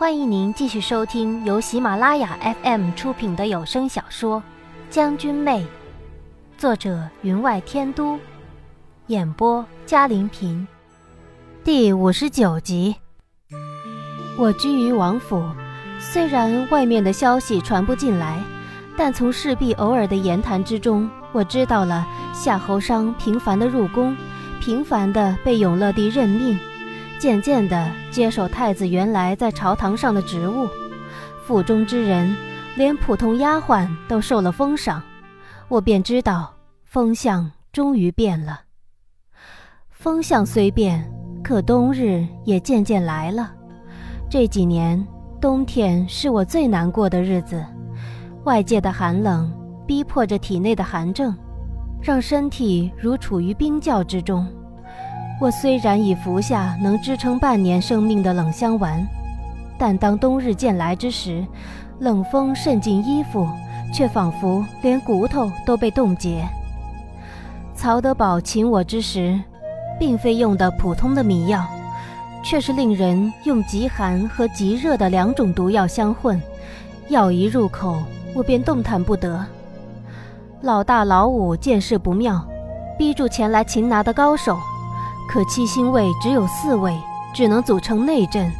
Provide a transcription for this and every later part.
欢迎您继续收听由喜马拉雅 FM 出品的有声小说《将军妹》，作者云外天都，演播嘉玲平，第五十九集。我居于王府，虽然外面的消息传不进来，但从侍婢偶尔的言谈之中，我知道了夏侯商频繁的入宫，频繁的被永乐帝任命。渐渐地接手太子原来在朝堂上的职务，府中之人，连普通丫鬟都受了封赏，我便知道风向终于变了。风向虽变，可冬日也渐渐来了。这几年冬天是我最难过的日子，外界的寒冷逼迫着体内的寒症，让身体如处于冰窖之中。我虽然已服下能支撑半年生命的冷香丸，但当冬日渐来之时，冷风渗进衣服，却仿佛连骨头都被冻结。曹德宝请我之时，并非用的普通的迷药，却是令人用极寒和极热的两种毒药相混，药一入口，我便动弹不得。老大老五见势不妙，逼住前来擒拿的高手。可七星卫只有四位，只能组成内阵，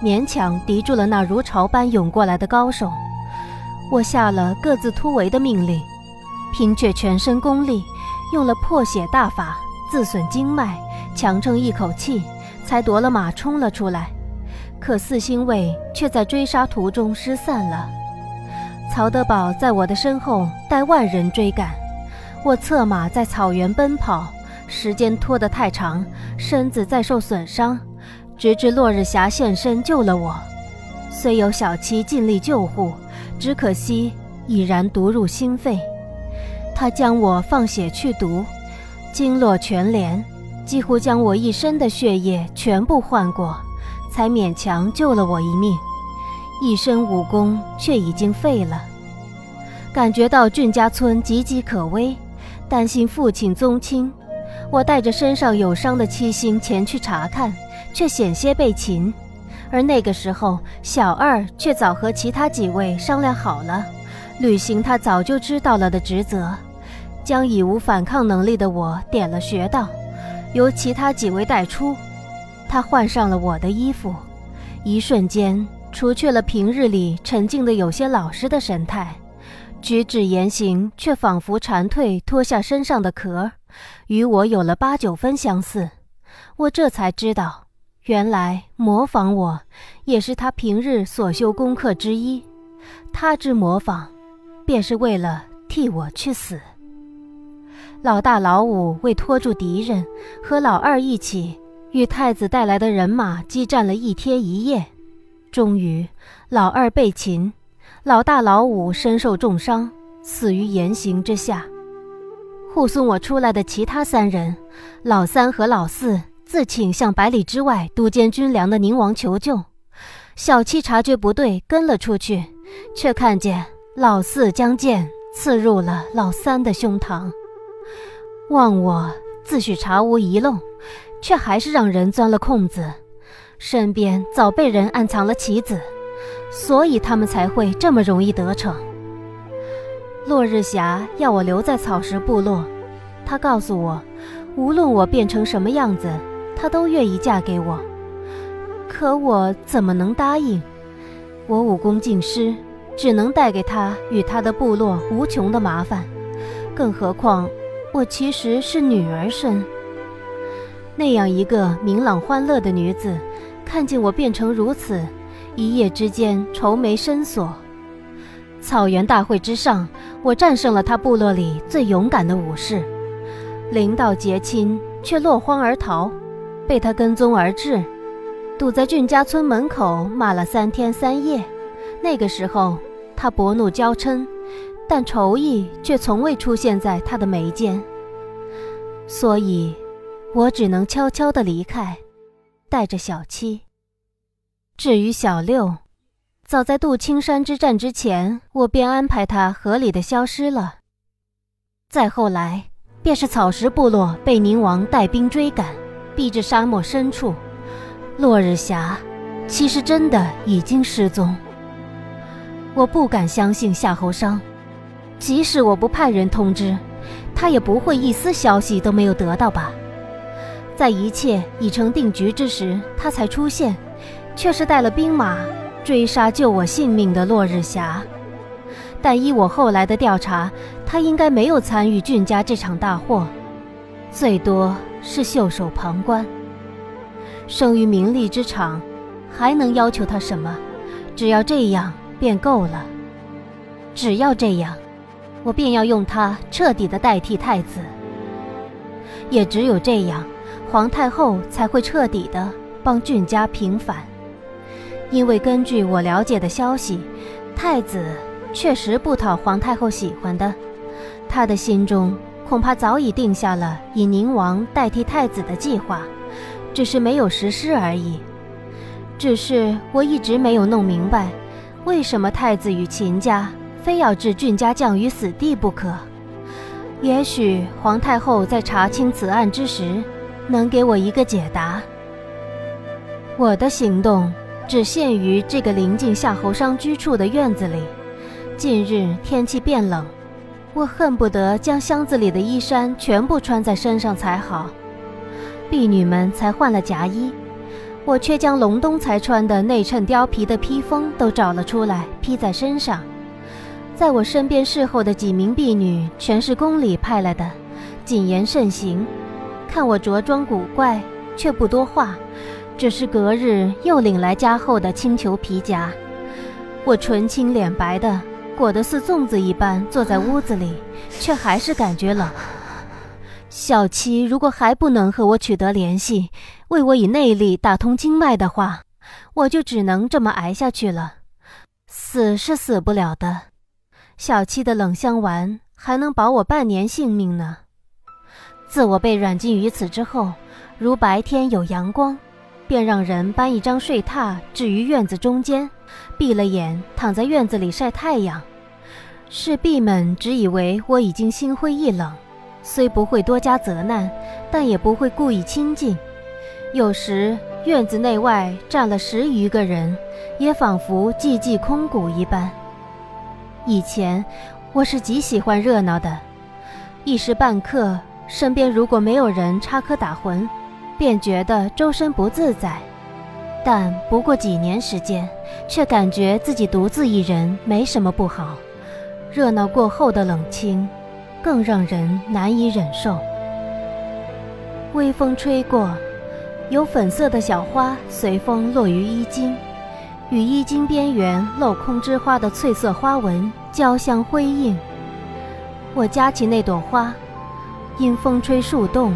勉强敌住了那如潮般涌过来的高手。我下了各自突围的命令，凭却全身功力，用了破血大法，自损经脉，强撑一口气，才夺了马冲了出来。可四星卫却在追杀途中失散了。曹德宝在我的身后带万人追赶，我策马在草原奔跑。时间拖得太长，身子再受损伤，直至落日霞现身救了我。虽有小七尽力救护，只可惜已然毒入心肺。他将我放血去毒，经络全连，几乎将我一身的血液全部换过，才勉强救了我一命。一身武功却已经废了，感觉到俊家村岌岌可危，担心父亲宗亲。我带着身上有伤的七星前去查看，却险些被擒。而那个时候，小二却早和其他几位商量好了，履行他早就知道了的职责，将已无反抗能力的我点了穴道，由其他几位带出。他换上了我的衣服，一瞬间除去了平日里沉静的有些老实的神态，举止言行却仿佛蝉蜕脱下身上的壳。与我有了八九分相似，我这才知道，原来模仿我也是他平日所修功课之一。他之模仿，便是为了替我去死。老大、老五为拖住敌人，和老二一起与太子带来的人马激战了一天一夜，终于老二被擒，老大、老五身受重伤，死于严刑之下。护送我出来的其他三人，老三和老四自请向百里之外督监军粮的宁王求救。小七察觉不对，跟了出去，却看见老四将剑刺入了老三的胸膛。望我自诩查无遗漏，却还是让人钻了空子。身边早被人暗藏了棋子，所以他们才会这么容易得逞。落日霞要我留在草石部落，她告诉我，无论我变成什么样子，她都愿意嫁给我。可我怎么能答应？我武功尽失，只能带给她与她的部落无穷的麻烦。更何况，我其实是女儿身。那样一个明朗欢乐的女子，看见我变成如此，一夜之间愁眉深锁。草原大会之上，我战胜了他部落里最勇敢的武士，临到结亲却落荒而逃，被他跟踪而至，堵在俊家村门口骂了三天三夜。那个时候，他薄怒娇嗔，但仇意却从未出现在他的眉间，所以，我只能悄悄地离开，带着小七。至于小六。早在渡青山之战之前，我便安排他合理的消失了。再后来，便是草石部落被宁王带兵追赶，逼至沙漠深处。落日霞，其实真的已经失踪。我不敢相信夏侯商，即使我不派人通知，他也不会一丝消息都没有得到吧？在一切已成定局之时，他才出现，却是带了兵马追杀救我性命的落日霞。但依我后来的调查，他应该没有参与俊家这场大祸，最多是袖手旁观。生于名利之场，还能要求他什么？只要这样便够了。只要这样，我便要用他彻底的代替太子。也只有这样，皇太后才会彻底的帮俊家平反。因为根据我了解的消息，太子。确实不讨皇太后喜欢的，他的心中恐怕早已定下了以宁王代替太子的计划，只是没有实施而已。只是我一直没有弄明白，为什么太子与秦家非要置俊家将于死地不可？也许皇太后在查清此案之时，能给我一个解答。我的行动只限于这个临近夏侯商居处的院子里。近日天气变冷，我恨不得将箱子里的衣衫全部穿在身上才好。婢女们才换了夹衣，我却将隆冬才穿的内衬貂皮的披风都找了出来披在身上。在我身边侍候的几名婢女全是宫里派来的，谨言慎行。看我着装古怪，却不多话，只是隔日又领来加厚的青裘皮夹。我唇青脸白的。裹得似粽子一般坐在屋子里，却还是感觉冷。小七如果还不能和我取得联系，为我以内力打通经脉的话，我就只能这么挨下去了。死是死不了的，小七的冷香丸还能保我半年性命呢。自我被软禁于此之后，如白天有阳光。便让人搬一张睡榻置于院子中间，闭了眼躺在院子里晒太阳。侍婢们只以为我已经心灰意冷，虽不会多加责难，但也不会故意亲近。有时院子内外站了十余个人，也仿佛寂寂空谷一般。以前我是极喜欢热闹的，一时半刻身边如果没有人插科打诨。便觉得周身不自在，但不过几年时间，却感觉自己独自一人没什么不好。热闹过后的冷清，更让人难以忍受。微风吹过，有粉色的小花随风落于衣襟，与衣襟边缘镂空之花的翠色花纹交相辉映。我夹起那朵花，因风吹树动。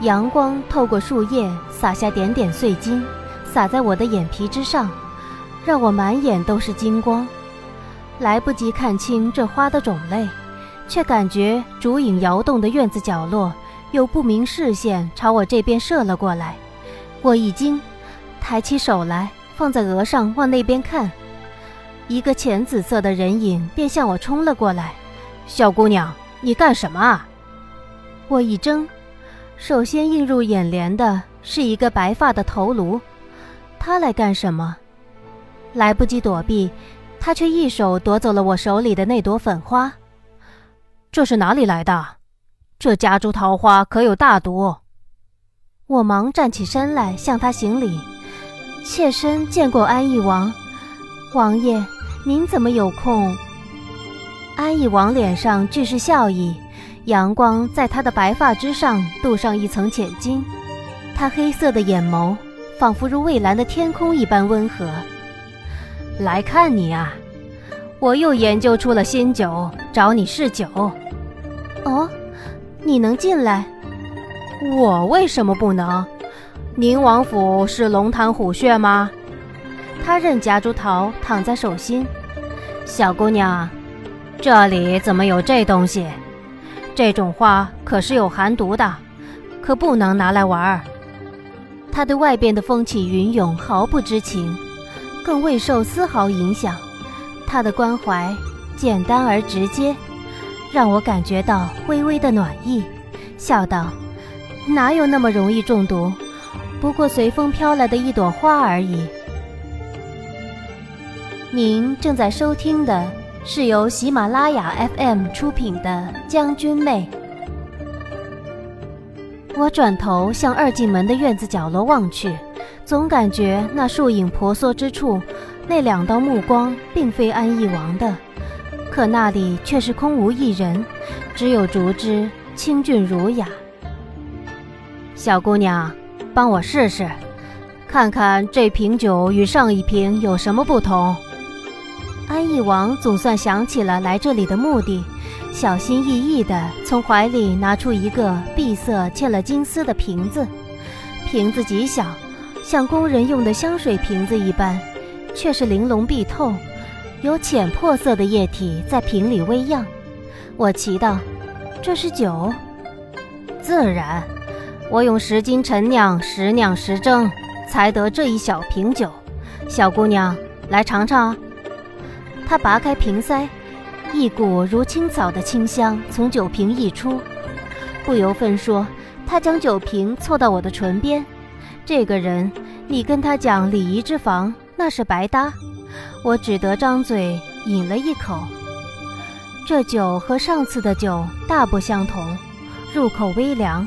阳光透过树叶洒下点点碎金，洒在我的眼皮之上，让我满眼都是金光。来不及看清这花的种类，却感觉烛影摇动的院子角落有不明视线朝我这边射了过来。我一惊，抬起手来放在额上往那边看，一个浅紫色的人影便向我冲了过来。小姑娘，你干什么啊？我一怔。首先映入眼帘的是一个白发的头颅，他来干什么？来不及躲避，他却一手夺走了我手里的那朵粉花。这是哪里来的？这夹竹桃花可有大毒？我忙站起身来向他行礼，妾身见过安义王。王爷，您怎么有空？安义王脸上俱是笑意。阳光在他的白发之上镀上一层浅金，他黑色的眼眸仿佛如蔚蓝的天空一般温和。来看你啊，我又研究出了新酒，找你试酒。哦，你能进来？我为什么不能？宁王府是龙潭虎穴吗？他任夹竹桃躺在手心。小姑娘，这里怎么有这东西？这种花可是有寒毒的，可不能拿来玩儿。他对外边的风起云涌毫不知情，更未受丝毫影响。他的关怀简单而直接，让我感觉到微微的暖意，笑道：“哪有那么容易中毒？不过随风飘来的一朵花而已。”您正在收听的是由喜马拉雅 FM 出品的《将军妹》。我转头向二进门的院子角落望去，总感觉那树影婆娑之处，那两道目光并非安逸王的，可那里却是空无一人，只有竹枝清俊儒雅。小姑娘，帮我试试。看看这瓶酒与上一瓶有什么不同？安义王总算想起了来这里的目的，小心翼翼地从怀里拿出一个碧色嵌了金丝的瓶子。瓶子极小，像工人用的香水瓶子一般，却是玲珑碧透，有浅珀色的液体在瓶里微漾。我奇道：“这是酒？”自然，我用十斤陈酿，十酿十蒸。才得这一小瓶酒，小姑娘来尝尝。他拔开瓶塞，一股如青草的清香从酒瓶溢出。不由分说，他将酒瓶凑到我的唇边。这个人，你跟他讲礼仪之防，那是白搭。我只得张嘴饮了一口。这酒和上次的酒大不相同，入口微凉，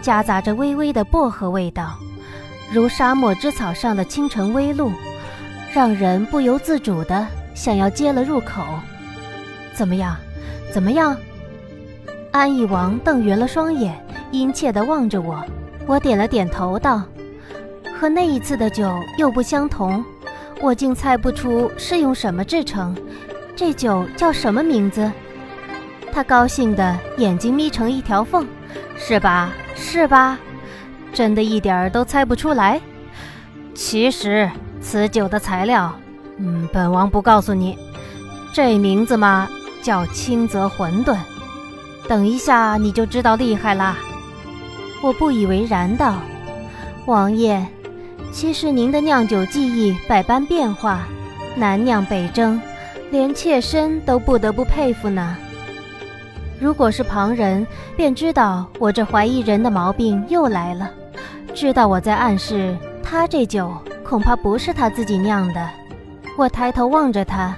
夹杂着微微的薄荷味道。如沙漠之草上的清晨微露，让人不由自主的想要接了入口。怎么样？怎么样？安义王瞪圆了双眼，殷切地望着我。我点了点头，道：“和那一次的酒又不相同，我竟猜不出是用什么制成。这酒叫什么名字？”他高兴的眼睛眯成一条缝：“是吧？是吧？”真的一点儿都猜不出来。其实此酒的材料，嗯，本王不告诉你。这名字嘛，叫清泽馄饨。等一下你就知道厉害啦。我不以为然道：“王爷，其实您的酿酒技艺百般变化，南酿北蒸，连妾身都不得不佩服呢。如果是旁人，便知道我这怀疑人的毛病又来了。”知道我在暗示他这酒恐怕不是他自己酿的。我抬头望着他，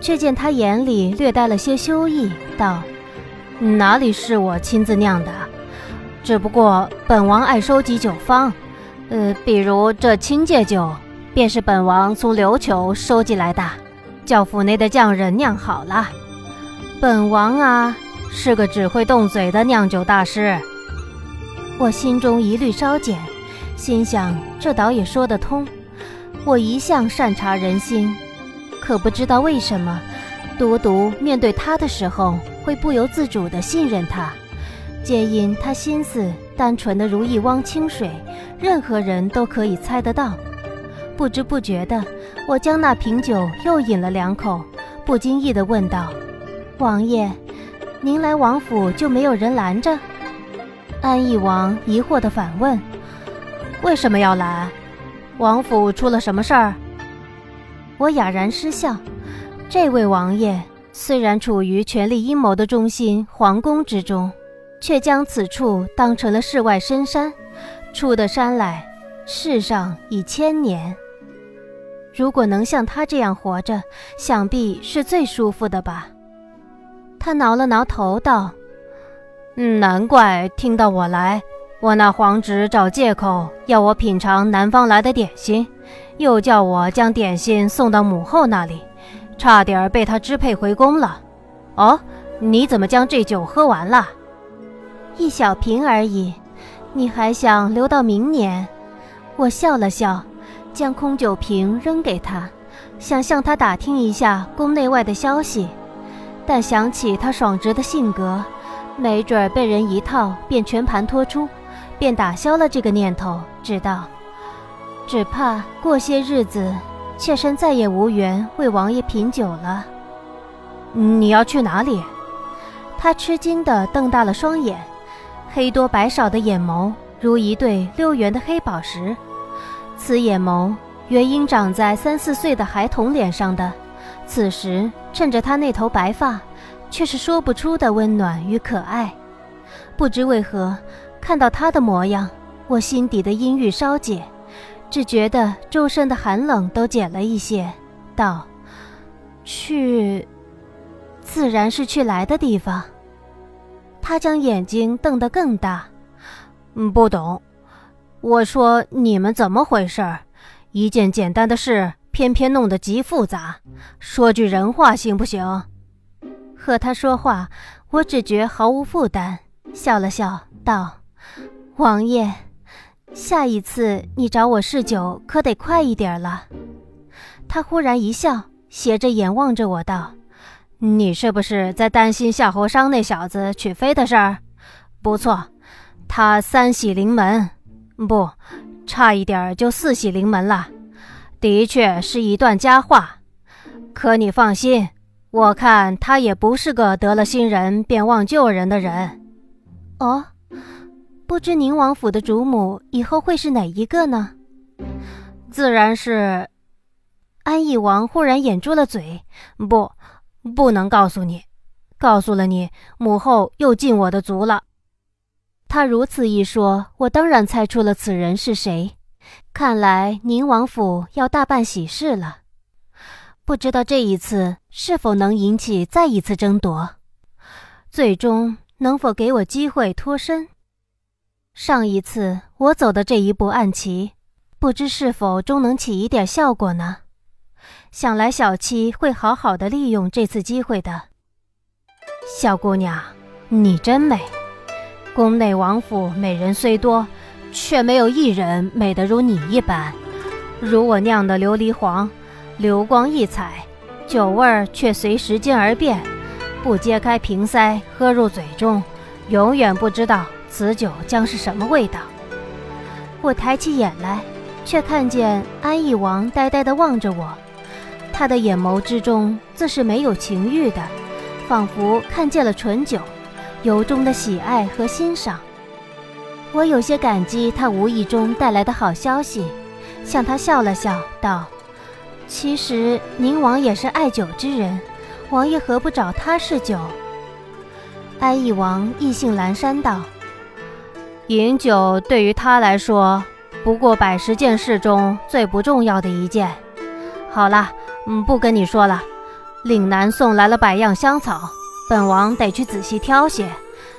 却见他眼里略带了些羞意，道：“哪里是我亲自酿的？只不过本王爱收集酒方，呃，比如这清介酒，便是本王从琉球收集来的，叫府内的匠人酿好了。本王啊，是个只会动嘴的酿酒大师。”我心中疑虑稍减，心想这倒也说得通。我一向善察人心，可不知道为什么，独独面对他的时候会不由自主的信任他，皆因他心思单纯的如一汪清水，任何人都可以猜得到。不知不觉的，我将那瓶酒又饮了两口，不经意的问道：“王爷，您来王府就没有人拦着？”安义王疑惑的反问：“为什么要拦？王府出了什么事儿？”我哑然失笑。这位王爷虽然处于权力阴谋的中心皇宫之中，却将此处当成了世外深山。出得山来，世上已千年。如果能像他这样活着，想必是最舒服的吧。他挠了挠头，道。难怪听到我来，我那皇侄找借口要我品尝南方来的点心，又叫我将点心送到母后那里，差点被他支配回宫了。哦，你怎么将这酒喝完了？一小瓶而已，你还想留到明年？我笑了笑，将空酒瓶扔给他，想向他打听一下宫内外的消息，但想起他爽直的性格。没准被人一套便全盘托出，便打消了这个念头。知道，只怕过些日子，妾身再也无缘为王爷品酒了。你要去哪里？他吃惊地瞪大了双眼，黑多白少的眼眸如一对溜圆的黑宝石。此眼眸原应长在三四岁的孩童脸上的，此时趁着他那头白发。却是说不出的温暖与可爱，不知为何，看到他的模样，我心底的阴郁稍解，只觉得周身的寒冷都减了一些。道：“去，自然是去来的地方。他将眼睛瞪得更大。嗯，不懂。我说你们怎么回事？一件简单的事，偏偏弄得极复杂。说句人话行不行？和他说话，我只觉毫无负担，笑了笑道：“王爷，下一次你找我试酒，可得快一点了。”他忽然一笑，斜着眼望着我道：“你是不是在担心夏侯商那小子娶妃的事儿？不错，他三喜临门，不，差一点就四喜临门了。的确是一段佳话。可你放心，我看他也不是个得了新人便忘旧人的人。哦，不知宁王府的主母以后会是哪一个呢？自然是。”安义王忽然掩住了嘴，不，不能告诉你，告诉了你，母后又禁我的足了。他如此一说，我当然猜出了此人是谁。看来宁王府要大办喜事了，不知道这一次是否能引起再一次争夺，最终能否给我机会脱身？上一次我走的这一步暗棋，不知是否终能起一点效果呢？想来小七会好好的利用这次机会的。小姑娘，你真美。宫内王府美人虽多，却没有一人美得如你一般。如我酿的琉璃黄，流光溢彩，酒味儿却随时间而变。不揭开瓶塞，喝入嘴中，永远不知道此酒将是什么味道。我抬起眼来，却看见安义王呆呆地望着我。他的眼眸之中自是没有情欲的，仿佛看见了醇酒，由衷的喜爱和欣赏。我有些感激他无意中带来的好消息，向他笑了笑，道：“其实宁王也是爱酒之人，王爷何不找他试酒？”安义王意兴阑珊道：“饮酒对于他来说，不过百十件事中最不重要的一件。好了。”嗯，不跟你说了。岭南送来了百样香草，本王得去仔细挑些，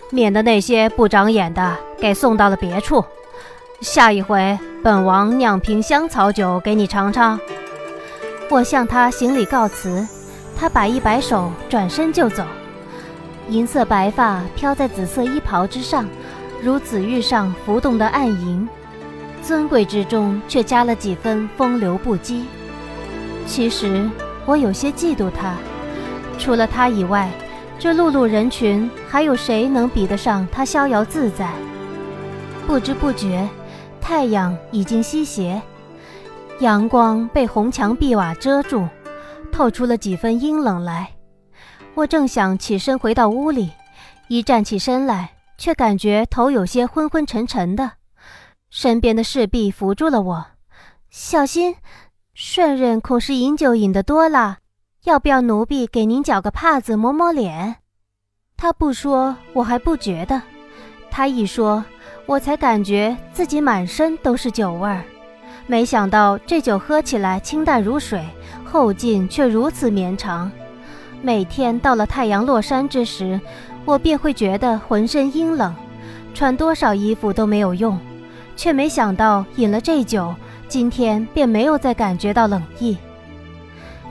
免得那些不长眼的给送到了别处。下一回，本王酿瓶香草酒给你尝尝。我向他行礼告辞，他摆一摆手，转身就走。银色白发飘在紫色衣袍之上，如紫玉上浮动的暗银，尊贵之中却加了几分风流不羁。其实我有些嫉妒他，除了他以外，这碌碌人群还有谁能比得上他逍遥自在？不知不觉，太阳已经西斜，阳光被红墙碧瓦遮住，透出了几分阴冷来。我正想起身回到屋里，一站起身来，却感觉头有些昏昏沉沉的，身边的侍婢扶住了我，小心。顺任恐是饮酒饮得多了，要不要奴婢给您搅个帕子抹抹脸？他不说，我还不觉得；他一说，我才感觉自己满身都是酒味儿。没想到这酒喝起来清淡如水，后劲却如此绵长。每天到了太阳落山之时，我便会觉得浑身阴冷，穿多少衣服都没有用，却没想到饮了这酒。今天便没有再感觉到冷意。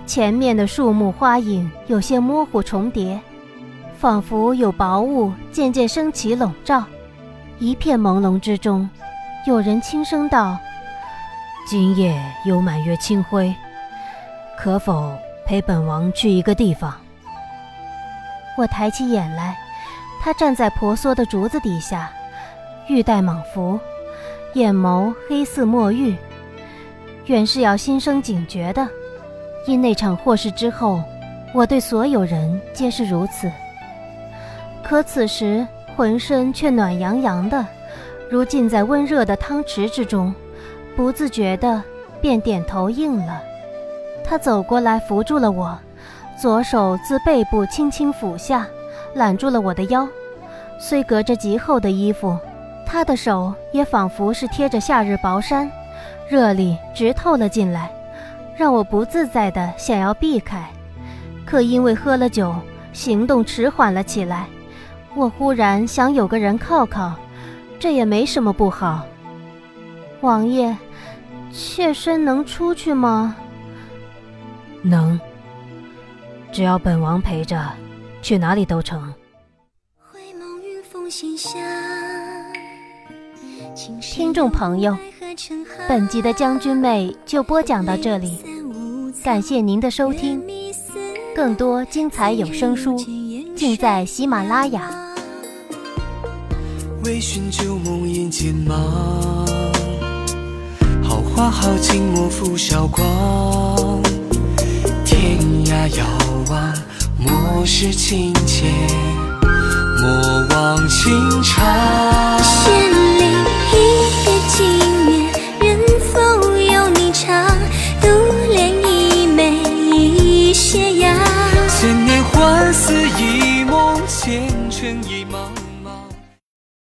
前面的树木花影有些模糊重叠，仿佛有薄雾渐渐升起笼罩。一片朦胧之中，有人轻声道：“今夜有满月清辉，可否陪本王去一个地方？”我抬起眼来，他站在婆娑的竹子底下，玉带蟒服，眼眸黑似墨玉。原是要心生警觉的，因那场祸事之后，我对所有人皆是如此。可此时浑身却暖洋洋的，如浸在温热的汤池之中，不自觉的便点头应了。他走过来扶住了我，左手自背部轻轻抚下，揽住了我的腰。虽隔着极厚的衣服，他的手也仿佛是贴着夏日薄衫。热力直透了进来，让我不自在的想要避开，可因为喝了酒，行动迟缓了起来。我忽然想有个人靠靠，这也没什么不好。王爷，妾身能出去吗？能，只要本王陪着，去哪里都成。听众朋友，本集的将军妹就播讲到这里，感谢您的收听，更多精彩有声书尽在喜马拉雅。微醺旧梦眼间忙，好花好景莫负韶光。天涯遥望，莫失情切，莫忘情长。千里一别经年，人否有你长？独怜一眉一斜阳。千年幻似一梦，前尘一。